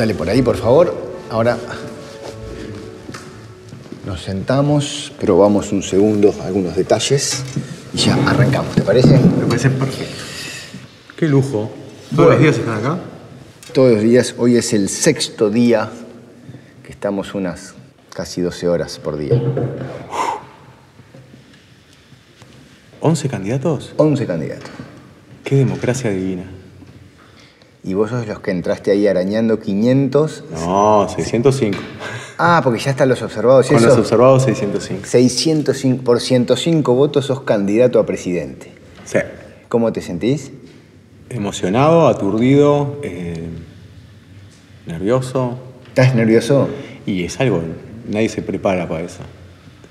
Dale por ahí, por favor. Ahora nos sentamos, probamos un segundo algunos detalles y ya arrancamos, ¿te parece? Me parece perfecto. Qué lujo. ¿Todos los días están acá? Todos los días, hoy es el sexto día que estamos unas casi 12 horas por día. ¿11 candidatos? 11 candidatos. Qué democracia divina. Y vos sos los que entraste ahí arañando 500. No, 605. Ah, porque ya están los observados. ¿y Con los observados, 605. 605, por 105 votos sos candidato a presidente. Sí. ¿Cómo te sentís? Emocionado, aturdido, eh, nervioso. ¿Estás nervioso? Y es algo, nadie se prepara para eso.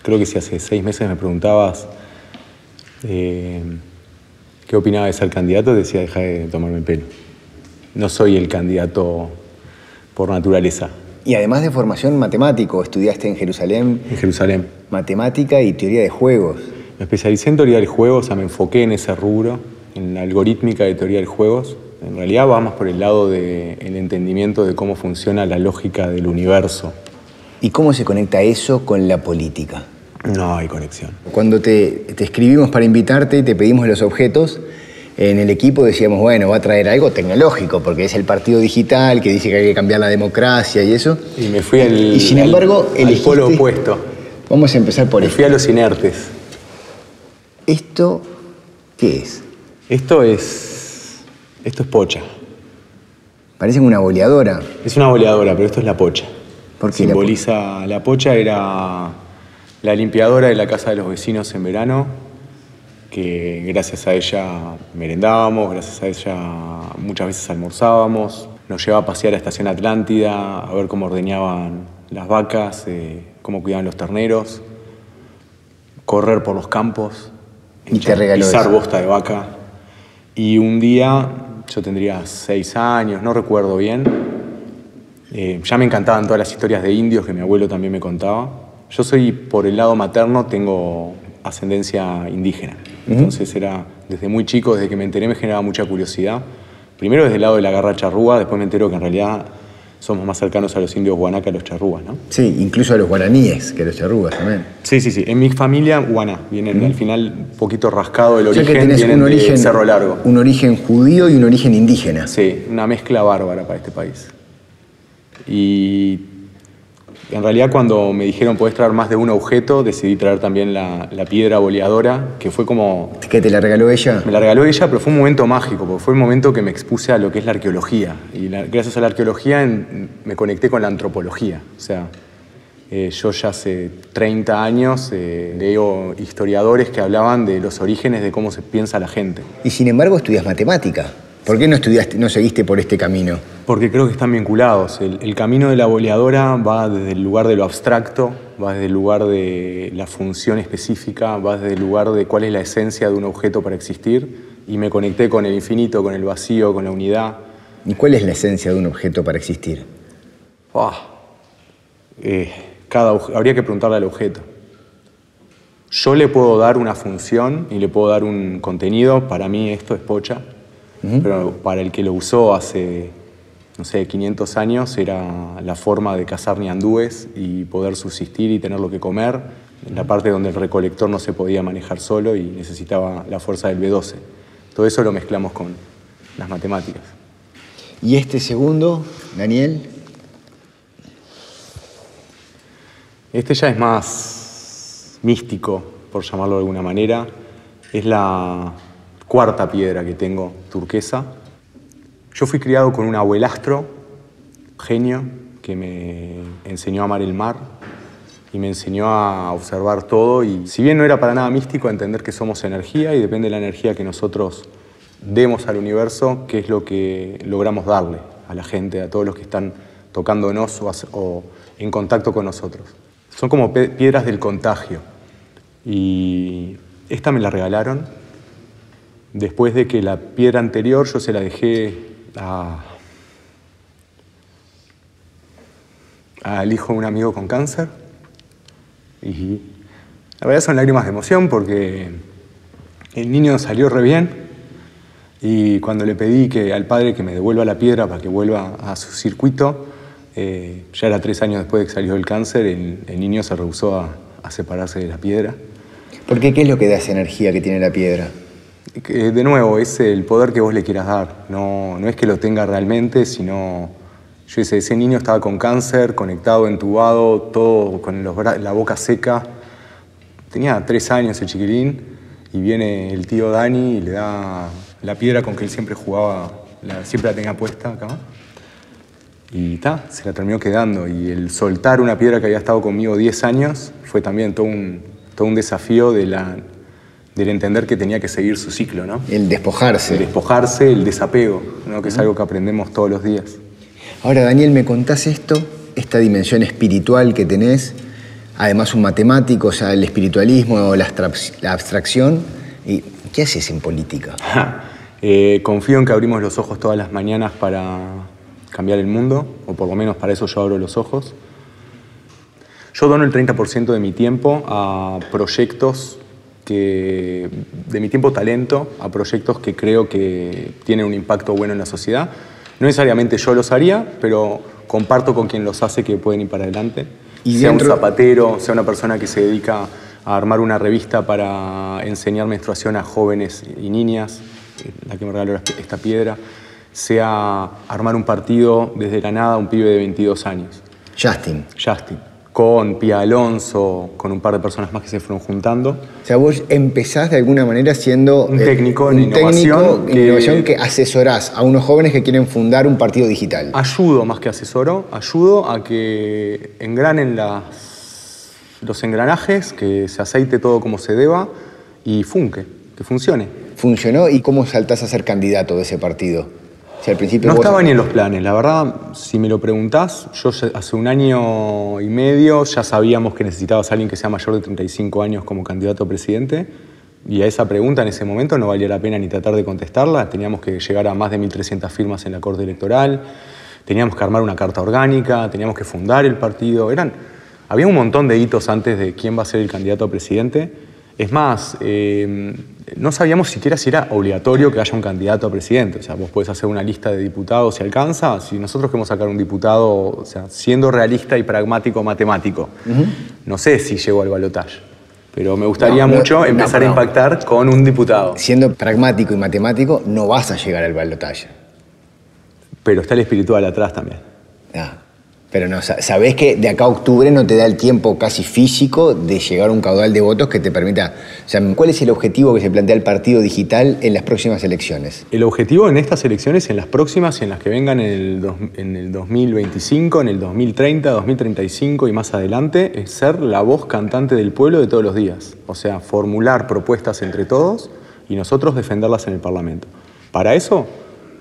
Creo que si hace seis meses me preguntabas eh, qué opinaba de ser candidato, decía, deja de tomarme el pelo. No soy el candidato por naturaleza Y además de formación matemático, estudiaste en Jerusalén en Jerusalén. matemática y teoría de juegos. Me especialicé en teoría del juego, o sea, me enfoqué en ese rubro, en la algorítmica de teoría de juegos. En realidad va más por el lado del entendimiento de cómo funciona la lógica del universo. ¿Y cómo se conecta eso con la política? No hay conexión. Cuando te, te escribimos para invitarte y te pedimos los objetos, en el equipo decíamos, bueno, va a traer algo tecnológico, porque es el partido digital que dice que hay que cambiar la democracia y eso. Y me fui al, Y sin embargo, elegiste- polo opuesto. Vamos a empezar por Me esto. fui a los inertes. ¿Esto qué es? Esto es. Esto es pocha. Parece una boleadora. Es una boleadora, pero esto es la pocha. ¿Por qué la Simboliza. La pocha era la limpiadora de la casa de los vecinos en verano, que gracias a ella merendábamos, gracias a ella muchas veces almorzábamos. Nos llevaba a pasear a Estación Atlántida, a ver cómo ordeñaban las vacas, eh, cómo cuidaban los terneros, correr por los campos, Y te regaló pisar eso. bosta de vaca. Y un día, yo tendría seis años, no recuerdo bien, eh, ya me encantaban todas las historias de indios que mi abuelo también me contaba. Yo soy, por el lado materno, tengo ascendencia indígena. Entonces era, desde muy chico, desde que me enteré, me generaba mucha curiosidad. Primero desde el lado de la garra charrúa, después me entero que en realidad somos más cercanos a los indios guaná que a los charrúas, ¿no? Sí, incluso a los guaraníes, que los charrúas también. Sí, sí, sí. En mi familia, guaná. Vienen al final un poquito rascado el O sea origen, que tenés vienen un de origen, Cerro Largo. un origen judío y un origen indígena. Sí, una mezcla bárbara para este país. Y en realidad cuando me dijeron podés traer más de un objeto, decidí traer también la, la piedra boleadora, que fue como... ¿Que te la regaló ella? Me la regaló ella, pero fue un momento mágico, porque fue el momento que me expuse a lo que es la arqueología. Y la- gracias a la arqueología en- me conecté con la antropología. O sea, eh, yo ya hace 30 años eh, leo historiadores que hablaban de los orígenes de cómo se piensa la gente. Y sin embargo estudias matemática. ¿Por qué no estudiaste, no seguiste por este camino? Porque creo que están vinculados. El, el camino de la boleadora va desde el lugar de lo abstracto, va desde el lugar de la función específica, va desde el lugar de cuál es la esencia de un objeto para existir. Y me conecté con el infinito, con el vacío, con la unidad. ¿Y cuál es la esencia de un objeto para existir? Ah, eh, cada, habría que preguntarle al objeto. Yo le puedo dar una función y le puedo dar un contenido. Para mí esto es pocha. Pero para el que lo usó hace, no sé, 500 años era la forma de cazar ñandúes y poder subsistir y tener lo que comer. En la parte donde el recolector no se podía manejar solo y necesitaba la fuerza del B12. Todo eso lo mezclamos con las matemáticas. ¿Y este segundo, Daniel? Este ya es más místico, por llamarlo de alguna manera. Es la cuarta piedra que tengo, turquesa. Yo fui criado con un abuelastro, genio, que me enseñó a amar el mar y me enseñó a observar todo. Y si bien no era para nada místico, a entender que somos energía y depende de la energía que nosotros demos al universo, qué es lo que logramos darle a la gente, a todos los que están tocándonos o, o en contacto con nosotros. Son como piedras del contagio. Y esta me la regalaron después de que la piedra anterior yo se la dejé al hijo de un amigo con cáncer. Y la verdad son lágrimas de emoción porque el niño salió re bien y cuando le pedí que, al padre que me devuelva la piedra para que vuelva a su circuito, Eh, ya era tres años después de que salió el cáncer, el, el niño se rehusó a, a separarse de la piedra. ¿Por qué? ¿Qué es lo que da esa energía que tiene la piedra? De nuevo, es el poder que vos le quieras dar. No, no es que lo tenga realmente, sino. Yo sé, ese niño estaba con cáncer, conectado, entubado, todo con los la boca seca. Tenía tres años el chiquilín y viene el tío Dani y le da la piedra con que él siempre jugaba, siempre la tenía puesta acá. Y ta, se la terminó quedando. Y el soltar una piedra que había estado conmigo 10 años fue también todo un, todo un desafío de la, del entender que tenía que seguir su ciclo, ¿no? El despojarse. El despojarse, el desapego, ¿no? que es algo que aprendemos todos los días. Ahora, Daniel, ¿me contás esto? Esta dimensión espiritual que tenés, además un matemático, o sea, el espiritualismo, la, la abstracción. ¿Y qué haces en política? Eh, confío en que abrimos los ojos todas las mañanas para cambiar el mundo, o por lo menos para eso yo abro los ojos. Yo dono el 30% de mi tiempo a proyectos que, de mi tiempo talento, a proyectos que creo que tienen un impacto bueno en la sociedad. No necesariamente yo los haría, pero comparto con quien los hace que pueden ir para adelante. Y sea dentro- un zapatero, sea una persona que se dedica a armar una revista para enseñar menstruación a jóvenes y niñas, eh, la que me regaló esta piedra, sea armar un partido desde la nada a un pibe de 22 años. Justin. Justin, con Pia Alonso, con un par de personas más que se fueron juntando. O sea, vos empezás de alguna manera siendo Un eh, técnico en innovación técnico en que- innovación que asesorás a unos jóvenes que quieren fundar un partido digital. Ayudo más que asesoro, ayudo a que engranen las, los engranajes, que se aceite todo como se deba y funque, que funcione. ¿Funcionó? ¿Y cómo saltás a ser candidato de ese partido? Al principio No vos- estaba ni en los planes, la verdad, si me lo preguntás, yo hace un año y medio ya sabíamos que necesitabas a alguien que sea mayor de 35 años como candidato a presidente y a esa pregunta en ese momento no valía la pena ni tratar de contestarla, teníamos que llegar a más de 1.300 firmas en la Corte Electoral, teníamos que armar una carta orgánica, teníamos que fundar el partido, eran, había un montón de hitos antes de quién va a ser el candidato a presidente. Es más, eh, no sabíamos siquiera si era obligatorio que haya un candidato a presidente. O sea, vos podés hacer una lista de diputados si alcanza. Si nosotros queremos sacar un diputado, o sea, siendo realista y pragmático matemático, no sé si llego al balotaje. Pero me gustaría no, mucho no, empezar no. a impactar con un diputado. Siendo pragmático y matemático, no vas a llegar al balotaje. Pero está el espiritual atrás también. Ah, pero no, sa- sabés que de acá a octubre no te da el tiempo casi físico de llegar a un caudal de votos que te permita. O sea, ¿cuál es el objetivo que se plantea el partido digital en las próximas elecciones? El objetivo en estas elecciones, en las próximas y en las que vengan en el, en el 2025, en el 2030, 2035 y más adelante, es ser la voz cantante del pueblo de todos los días. O sea, formular propuestas entre todos y nosotros defenderlas en el Parlamento. Para eso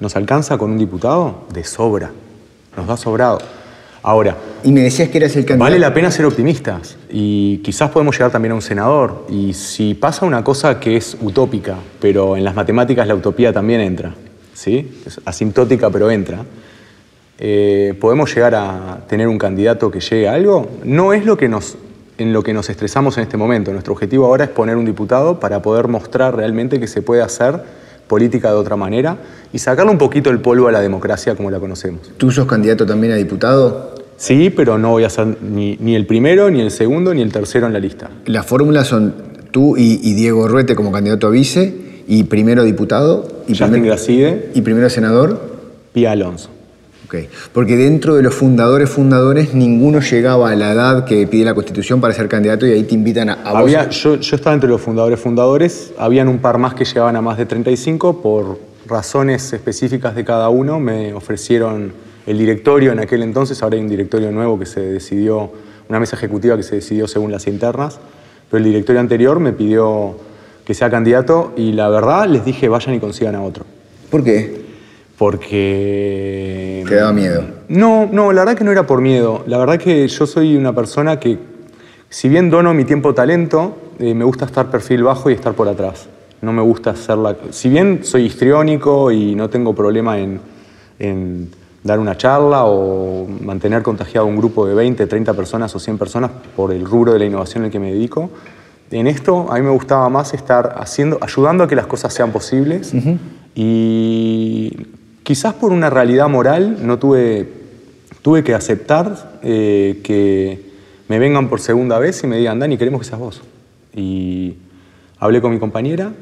nos alcanza con un diputado de sobra. Nos da sobrado. Ahora, Y me decías que eras el candidato. Vale la pena ser optimistas y quizás podemos llegar también a un senador. Y si pasa una cosa que es utópica, pero en las matemáticas la utopía también entra, ¿sí? Es asintótica pero entra. eh, podemos llegar a tener un candidato que llegue a algo. No es lo que nos, en lo que nos estresamos en este momento. Nuestro objetivo ahora es poner un diputado para poder mostrar realmente que se puede hacer política de otra manera y sacarle un poquito el polvo a la democracia como la conocemos. ¿Tú sos candidato también a diputado? Sí, pero no voy a ser ni, ni el primero, ni el segundo, ni el tercero en la lista. Las fórmulas son tú y, y Diego Ruete como candidato a vice, y primero diputado, y, Justin primer- Gracide, y primero senador. Pía Alonso. Ok. Porque dentro de los fundadores, fundadores, ninguno llegaba a la edad que pide la Constitución para ser candidato y ahí te invitan a, a vos. Había, yo, yo estaba entre los fundadores fundadores, habían un par más que llegaban a más de 35, por razones específicas de cada uno me ofrecieron el directorio en aquel entonces, ahora hay un directorio nuevo que se decidió, una mesa ejecutiva que se decidió según las internas, pero el directorio anterior me pidió que sea candidato y la verdad les dije vayan y consigan a otro. ¿Por qué? Porque... Te daba miedo. No, no, la verdad que no era por miedo. La verdad que yo soy una persona que, si bien dono mi tiempo talento, eh, me gusta estar perfil bajo y estar por atrás. No me gusta hacer la... Si bien soy histriónico y no tengo problema en, en dar una charla o mantener contagiado un grupo de 20, 30 personas o 100 personas por el rubro de la innovación al que me dedico, en esto a mí me gustaba más estar haciendo, ayudando a que las cosas sean posibles y quizás por una realidad moral no tuve tuve que aceptar eh, que me vengan por segunda vez y me digan, Dani, queremos que seas vos. Y hablé con mi compañera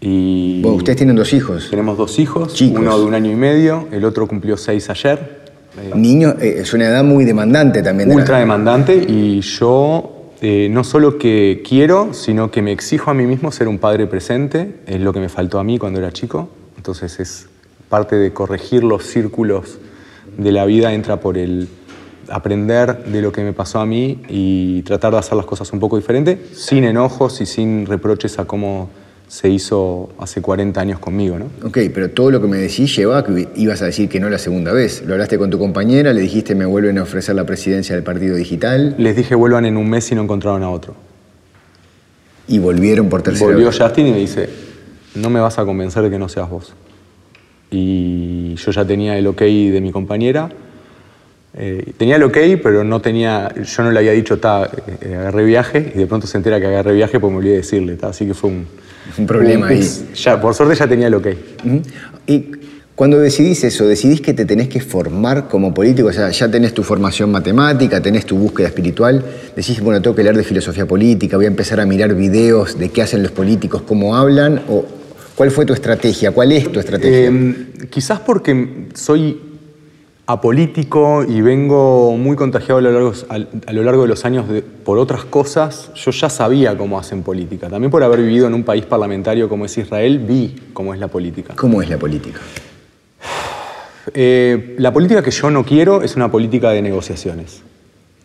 y... Bueno, ustedes tienen dos hijos. Tenemos dos hijos, Chicos. uno de un año y medio, el otro cumplió seis ayer. Eh, Niños, eh, es una edad muy demandante también. de la- ultra demandante y yo eh, no solo que quiero, sino que me exijo a mí mismo ser un padre presente, es lo que me faltó a mí cuando era chico, entonces es parte de corregir los círculos de la vida, entra por el aprender de lo que me pasó a mí y tratar de hacer las cosas un poco diferente, sin enojos y sin reproches a cómo se hizo hace 40 años conmigo, ¿no? Ok, pero todo lo que me decís lleva a que ibas a decir que no la segunda vez. Lo hablaste con tu compañera, le dijiste me vuelven a ofrecer la presidencia del partido digital Les dije vuelvan en un mes y no encontraron a otro. y volvieron por tercera Volvió vez. Justin y me dice, no me vas a convencer de que no seas vos. Y yo ya tenía el ok de mi compañera. Eh, tenía el ok, pero no tenía, yo no le había dicho, ta, eh, agarré viaje, y de pronto se entera que agarré viaje porque me olvidé decirle, ta, así que fue un... Un problema ahí. Ya, por suerte ya tenía el ok. Ujú. Y cuando decidís eso, decidís que te tenés que formar como político, o sea, ya tenés tu formación matemática, tenés tu búsqueda espiritual, decís, bueno, tengo que leer de filosofía política, voy a empezar a mirar videos de qué hacen los políticos, cómo hablan, o cuál fue tu estrategia, cuál es tu estrategia. Eh, quizás porque soy apolítico y vengo muy contagiado a lo largo, a lo largo de los años de- por otras cosas, yo ya sabía cómo hacen política. También por haber vivido en un país parlamentario como es Israel, vi cómo es la política. ¿Cómo es la política? Eh, la política que yo no quiero es una política de negociaciones.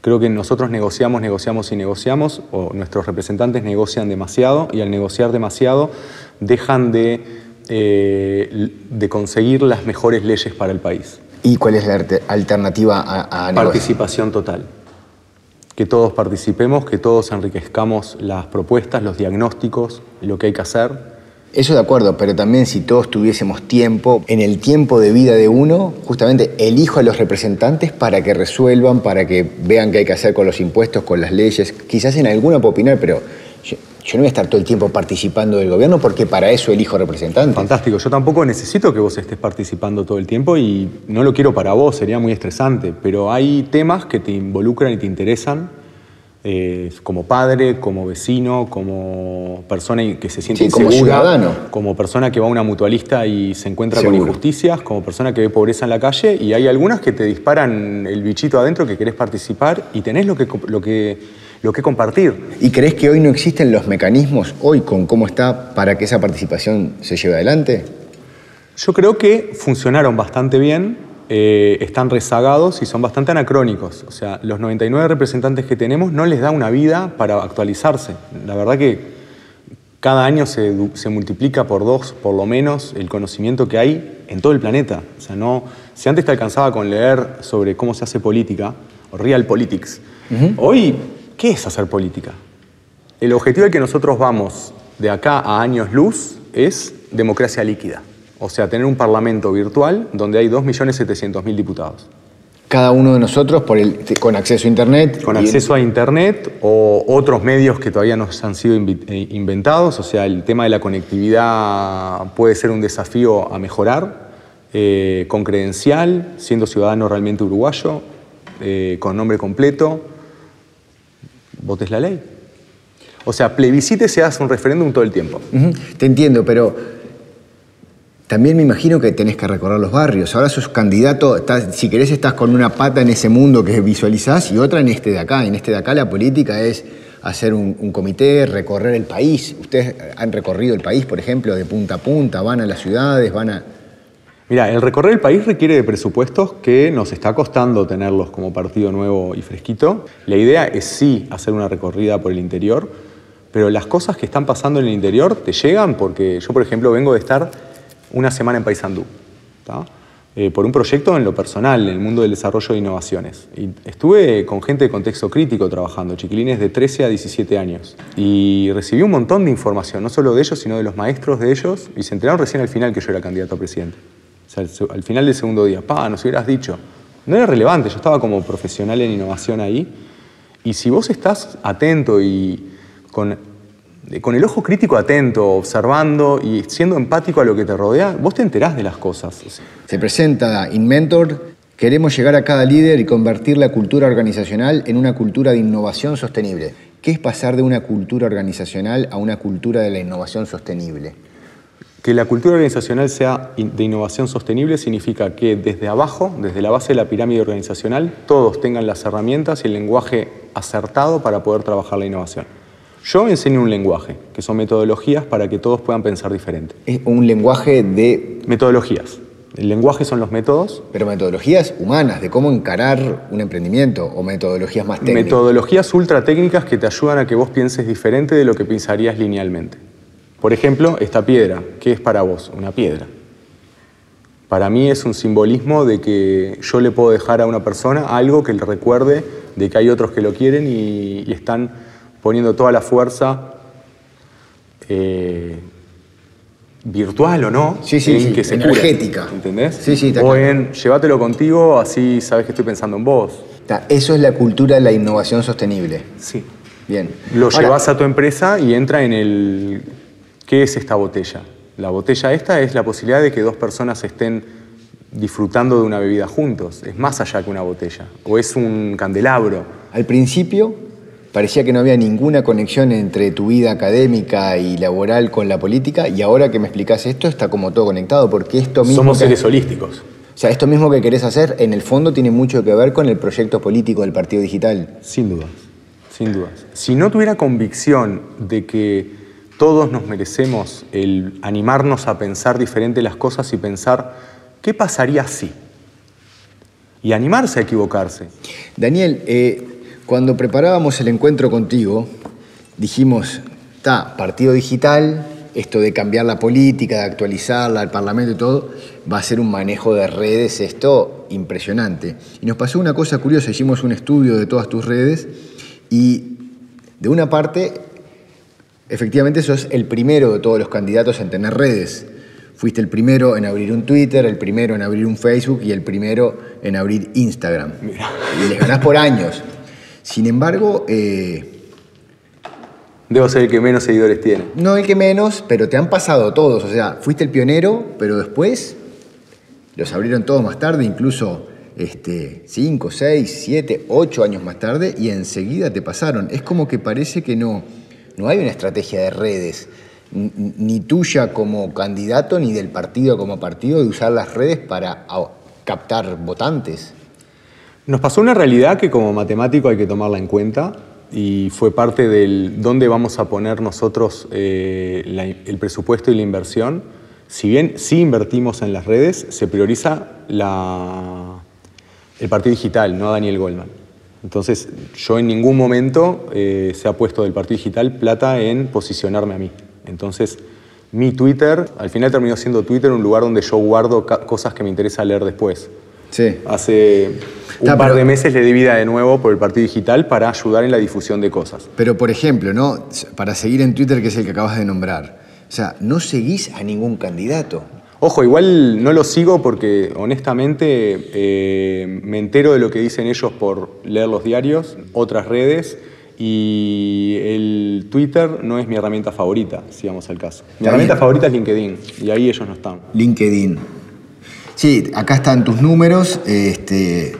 Creo que nosotros negociamos, negociamos y negociamos, o nuestros representantes negocian demasiado y al negociar demasiado dejan de, eh, de conseguir las mejores leyes para el país. ¿Y cuál es la alternativa a, a? Participación total. Que todos participemos, que todos enriquezcamos las propuestas, los diagnósticos, lo que hay que hacer. Eso de acuerdo, pero también si todos tuviésemos tiempo, en el tiempo de vida de uno, justamente elijo a los representantes para que resuelvan, para que vean qué hay que hacer con los impuestos, con las leyes. Quizás en alguna puedo opinar, pero yo, yo no voy a estar todo el tiempo participando del gobierno porque para eso elijo representantes. Fantástico. Yo tampoco necesito que vos estés participando todo el tiempo y no lo quiero para vos, sería muy estresante. Pero hay temas que te involucran y te interesan eh, como padre, como vecino, como persona que se siente Sí, como ciudadano. como persona que va a una mutualista y se encuentra Seguro. con injusticias, como persona que ve pobreza en la calle y hay algunas que te disparan el bichito adentro que querés participar y tenés lo que, lo que, lo que compartir. ¿Y crees que hoy no existen los mecanismos, hoy con cómo está, para que esa participación se lleve adelante? Yo creo que funcionaron bastante bien, eh, están rezagados y son bastante anacrónicos. O sea, los 99 representantes que tenemos no les da una vida para actualizarse. La verdad que cada año se, multiplica por dos, por lo menos, el conocimiento que hay en todo el planeta. O sea, no, si antes te alcanzaba con leer sobre cómo se hace política, o real politics, hoy, ¿qué es hacer política? El objetivo al que nosotros vamos de acá a años luz es democracia líquida. O sea, tener un parlamento virtual donde hay 2.700.000 diputados. Cada uno de nosotros por el, con acceso a Internet. Con acceso a Internet o otros medios que todavía no han sido eh, inventados. O sea, el tema de la conectividad puede ser un desafío a mejorar. eh, con credencial, siendo ciudadano realmente uruguayo, eh, con nombre completo, votes la ley. O sea, plebiscite se hace un referéndum todo el tiempo. Te entiendo, pero también me imagino que tenés que recorrer los barrios. Ahora sos candidato, si querés estás con una pata en ese mundo que visualizás y otra en este de acá. En este de acá la política es hacer un, un comité, recorrer el país. Ustedes han recorrido el país, por ejemplo, de punta a punta, van a las ciudades, van a... Mira, el recorrer el país requiere de presupuestos que nos está costando tenerlos como partido nuevo y fresquito. La idea es sí hacer una recorrida por el interior, pero las cosas que están pasando en el interior te llegan porque yo, por ejemplo, vengo de estar una semana en Paysandú. Eh, por un proyecto en lo personal, en el mundo del desarrollo de innovaciones. Y estuve con gente de contexto crítico trabajando, chiquilines de 13 a 17 años. Y recibí un montón de información, no solo de ellos, sino de los maestros de ellos, y se enteraron recién al final que yo era candidato a presidente. Al final del segundo día, pa, nos hubieras dicho. No era relevante, yo estaba como profesional en innovación ahí. Y si vos estás atento y con, con el ojo crítico atento, observando y siendo empático a lo que te rodea, vos te enterás de las cosas. Se presenta Inventor, Queremos llegar a cada líder y convertir la cultura organizacional en una cultura de innovación sostenible. ¿Qué es pasar de una cultura organizacional a una cultura de la innovación sostenible? Que la cultura organizacional sea de innovación sostenible significa que desde abajo, desde la base de la pirámide organizacional, todos tengan las herramientas y el lenguaje acertado para poder trabajar la innovación. Yo enseño un lenguaje, que son metodologías para que todos puedan pensar diferente. Es un lenguaje de... Metodologías. El lenguaje son los métodos. Pero metodologías humanas, de cómo encarar un emprendimiento o metodologías más técnicas. Metodologías ultra técnicas que te ayudan a que vos pienses diferente de lo que pensarías linealmente. Por ejemplo, esta piedra, ¿qué es para vos? Una piedra. Para mí es un simbolismo de que yo le puedo dejar a una persona algo que le recuerde de que hay otros que lo quieren y, están poniendo toda la fuerza eh, virtual o no, sí, sí, sí, que se energética. ¿Entendés? Sí, sí, o en llévatelo contigo, así sabes que estoy pensando en vos. Eso es la cultura de la innovación sostenible. Sí. Bien. Lo llevas a tu empresa y entra en el. ¿Qué es esta botella? La botella esta es la posibilidad de que dos personas estén disfrutando de una bebida juntos. Es más allá que una botella. O es un candelabro. Al principio parecía que no había ninguna conexión entre tu vida académica y laboral con la política y ahora que me explicas esto está como todo conectado porque esto mismo... Somos seres holísticos. O sea, esto mismo que querés hacer en el fondo tiene mucho que ver con el proyecto político del Partido Digital. Sin dudas, sin dudas. Si no tuviera convicción de que todos nos merecemos el animarnos a pensar diferente las cosas y pensar qué pasaría si. Y animarse a equivocarse. Daniel, eh, cuando preparábamos el encuentro contigo, dijimos, está, partido digital, esto de cambiar la política, de actualizarla, el Parlamento y todo, va a ser un manejo de redes, esto impresionante. Y nos pasó una cosa curiosa, hicimos un estudio de todas tus redes y de una parte, efectivamente sos el primero de todos los candidatos en tener redes. Fuiste el primero en abrir un Twitter, el primero en abrir un Facebook y el primero en abrir Instagram. Y les ganás por años. Sin embargo... Eh, Debo ser el que menos seguidores tiene. No el que menos, pero te han pasado todos. O sea, fuiste el pionero, pero después los abrieron todos más tarde, incluso este, cinco, seis, siete, ocho años más tarde, y enseguida te pasaron. Es como que parece que no, no hay una estrategia de redes, ni tuya como candidato, ni del partido como partido, de usar las redes para captar votantes. Nos pasó una realidad que como matemático hay que tomarla en cuenta y fue parte del dónde vamos a poner nosotros eh, el presupuesto y la inversión. Si bien sí invertimos en las redes, se prioriza el partido digital, no a Daniel Goldman. Entonces, yo en ningún momento eh, se ha puesto del partido digital plata en posicionarme a mí. Entonces, mi Twitter, al final terminó siendo Twitter un lugar donde yo guardo cosas que me interesa leer después. Sí. Hace un par de meses le di vida de nuevo por el Partido Digital para ayudar en la difusión de cosas. Pero, por ejemplo, ¿no? para seguir en Twitter, que es el que acabas de nombrar, o sea, no seguís a ningún candidato. Ojo, igual no lo sigo porque honestamente eh, me entero de lo que dicen ellos por leer los diarios, otras redes, y el Twitter no es mi herramienta favorita, si vamos al caso. Mi herramienta favorita es LinkedIn, y ahí ellos no están. LinkedIn. Sí, acá están tus números. Este,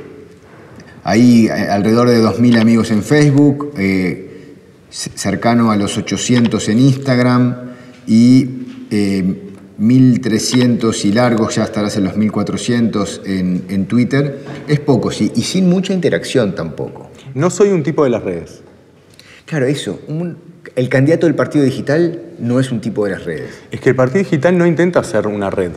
hay eh, alrededor de 2.000 amigos en Facebook, eh, cercano a los 800 en Instagram y 1.300 eh, y largos, ya estarás en los 1.400 en, en Twitter. Es poco, sí, y sin mucha interacción tampoco. No soy un tipo de las redes. Claro, eso. el candidato del Partido Digital no es un tipo de las redes. Es que el Partido Digital no intenta ser una red.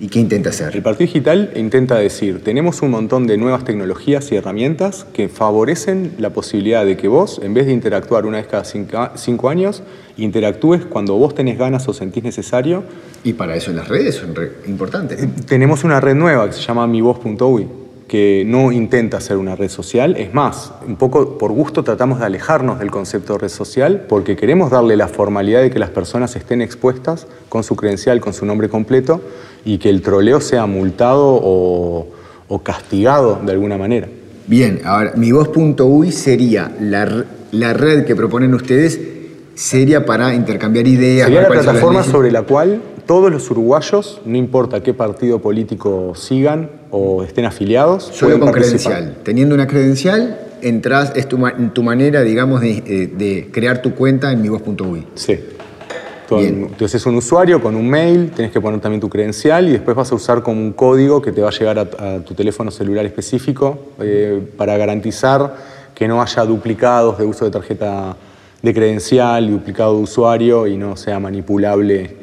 ¿Y qué intenta hacer? El Partido Digital intenta decir, tenemos un montón de nuevas tecnologías y herramientas que favorecen la posibilidad de que vos, en vez de interactuar una vez cada cinco años, interactúes cuando vos tenés ganas o sentís necesario. Y para eso las redes son importantes. Eh, tenemos una red nueva que se llama mivoz.uy que no intenta ser una red social. Es más, un poco por gusto tratamos de alejarnos del concepto de red social porque queremos darle la formalidad de que las personas estén expuestas con su credencial, con su nombre completo y que el troleo sea multado o, castigado de alguna manera. Bien, ahora mi voz.uy sería la, la red que proponen ustedes sería para intercambiar ideas. Sería la plataforma sobre la cual todos los uruguayos, no importa qué partido político sigan, o estén afiliados. Solo con credencial. Teniendo una credencial, entras, es tu, tu manera, digamos, de, eh, de, crear tu cuenta en mivoz.uy. Sí. Entonces es un usuario con un mail, tienes que poner también tu credencial y después vas a usar como un código que te va a llegar a, tu teléfono celular específico eh, para garantizar que no haya duplicados de uso de tarjeta de credencial, duplicado de usuario y no sea manipulable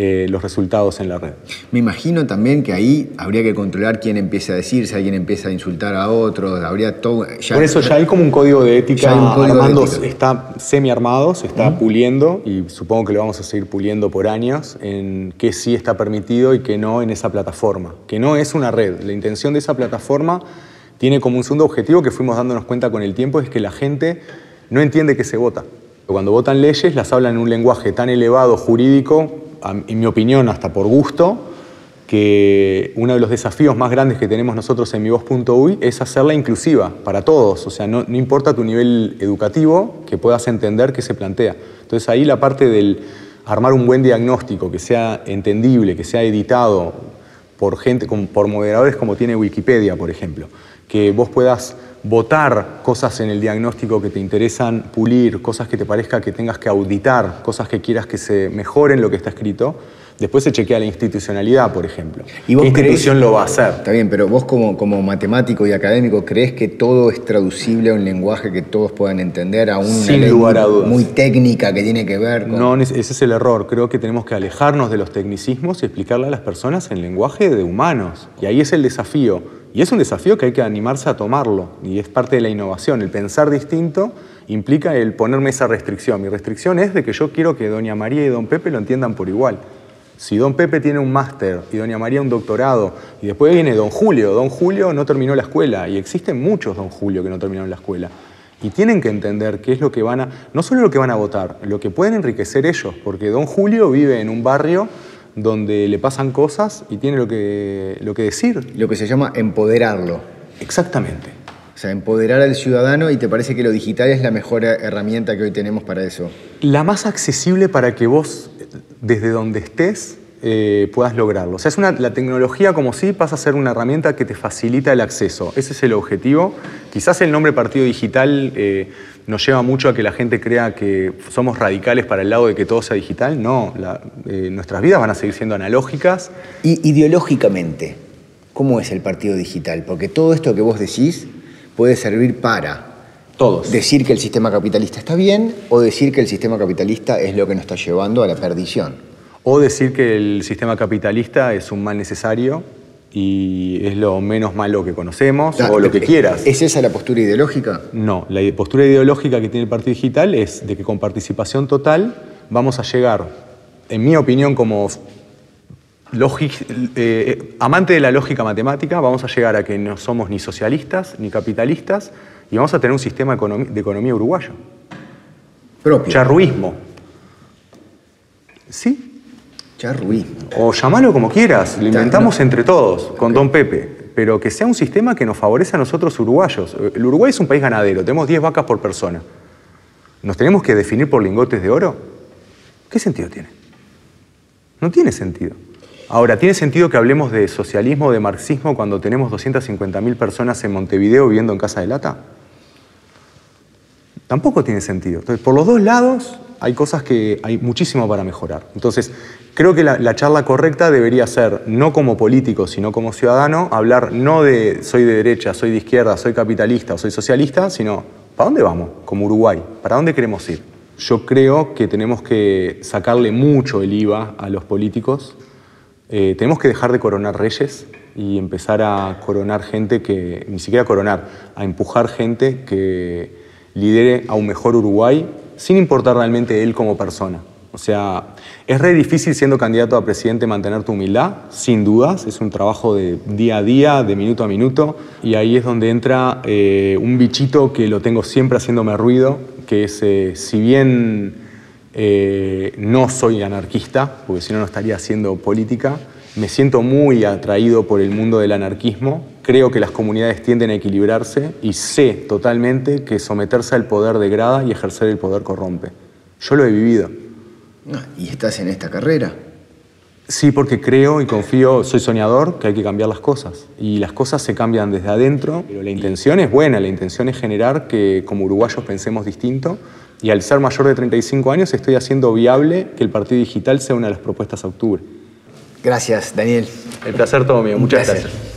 eh, los resultados en la red. Me imagino también que ahí habría que controlar quién empieza a decir, si alguien empieza a insultar a otros, habría todo... Por eso ya hay como un código de ética, armando, está semi armado, se está puliendo y supongo que lo vamos a seguir puliendo por años en qué sí está permitido y qué no en esa plataforma, que no es una red. La intención de esa plataforma tiene como un segundo objetivo que fuimos dándonos cuenta con el tiempo, es que la gente no entiende que se vota. Cuando votan leyes las hablan en un lenguaje tan elevado jurídico en mi opinión, hasta por gusto, que uno de los desafíos más grandes que tenemos nosotros en mivoz.uy es hacerla inclusiva para todos. O sea, no, importa tu nivel educativo, que puedas entender qué se plantea. Entonces ahí la parte del armar un buen diagnóstico, que sea entendible, que sea editado por gente, por moderadores como tiene Wikipedia, por ejemplo, que vos puedas votar cosas en el diagnóstico que te interesan pulir, cosas que te parezca que tengas que auditar, cosas que quieras que se mejoren lo que está escrito. Después se chequea la institucionalidad, por ejemplo. ¿Y vos ¿Qué institución lo va a hacer? Está bien, pero vos como, como matemático y académico, ¿crees que todo es traducible a un lenguaje que todos puedan entender, a una Sin lugar a dudas. muy técnica que tiene que ver con...? No, ese es el error. Creo que tenemos que alejarnos de los tecnicismos y explicarle a las personas en lenguaje de humanos. Y ahí es el desafío y es un desafío que hay que animarse a tomarlo, y es parte de la innovación. El pensar distinto implica el ponerme esa restricción. Mi restricción es de que yo quiero que doña María y don Pepe lo entiendan por igual. Si don Pepe tiene un máster y doña María un doctorado, y después viene don Julio, don Julio no terminó la escuela, y existen muchos don Julio que no terminaron la escuela. Y tienen que entender qué es lo que van a, no solo lo que van a votar, lo que pueden enriquecer ellos, porque don Julio vive en un barrio donde le pasan cosas y tiene lo que, lo que decir. Lo que se llama empoderarlo. Exactamente. O sea, empoderar al ciudadano y te parece que lo digital es la mejor herramienta que hoy tenemos para eso. La más accesible para que vos, desde donde estés, eh, puedas lograrlo. O sea, es una, la tecnología como sí pasa a ser una herramienta que te facilita el acceso. Ese es el objetivo. Quizás el nombre partido digital eh, nos lleva mucho a que la gente crea que somos radicales para el lado de que todo sea digital. No, eh, nuestras vidas van a seguir siendo analógicas. Y ideológicamente, ¿cómo es el partido digital? Porque todo esto que vos decís puede servir para todos. Decir que el sistema capitalista está bien o decir que el sistema capitalista es lo que nos está llevando a la perdición. O decir que el sistema capitalista es un mal necesario y es lo menos malo que conocemos o lo que quieras. ¿Es esa la postura ideológica? No, la postura ideológica que tiene el Partido Digital es de que con participación total vamos a llegar, en mi opinión como eh, amante de la lógica matemática, vamos a llegar a que no somos ni socialistas ni capitalistas y vamos a tener un sistema de economía uruguayo. Propio. Charruismo. ¿Sí? O llamalo como quieras, lo inventamos entre todos, con Don Pepe. Pero que sea un sistema que nos favorece a nosotros uruguayos. El Uruguay es un país ganadero, tenemos 10 vacas por persona. ¿Nos tenemos que definir por lingotes de oro? ¿Qué sentido tiene? No tiene sentido. Ahora, ¿tiene sentido que hablemos de socialismo o de marxismo cuando tenemos 250.000 personas en Montevideo viviendo en Casa de Lata? Tampoco tiene sentido. Entonces, por los dos lados hay cosas que hay muchísimo para mejorar. Entonces, creo que la, charla correcta debería ser, no como político, sino como ciudadano, hablar no de soy de derecha, soy de izquierda, soy capitalista o soy socialista, sino ¿para dónde vamos como Uruguay? ¿Para dónde queremos ir? Yo creo que tenemos que sacarle mucho el IVA a los políticos. Eh, tenemos que dejar de coronar reyes y empezar a coronar gente que, ni siquiera coronar, a empujar gente que lidere a un mejor Uruguay sin importar realmente él como persona. O sea, es re difícil siendo candidato a presidente mantener tu humildad, sin dudas, es un trabajo de día a día, de minuto a minuto, y ahí es donde entra eh, un bichito que lo tengo siempre haciéndome ruido, que es, eh, si bien eh, no soy anarquista, porque si no, no estaría haciendo política, me siento muy atraído por el mundo del anarquismo, creo que las comunidades tienden a equilibrarse y sé totalmente que someterse al poder degrada y ejercer el poder corrompe. Yo lo he vivido. Ah, ¿Y estás en esta carrera? Sí, porque creo y confío, soy soñador, que hay que cambiar las cosas. Y las cosas se cambian desde adentro, pero la intención es buena, la intención es generar que como uruguayos pensemos distinto. Y al ser mayor de 35 años estoy haciendo viable que el partido digital sea una de las propuestas a octubre. Gracias, Daniel. El placer todo mío, muchas gracias.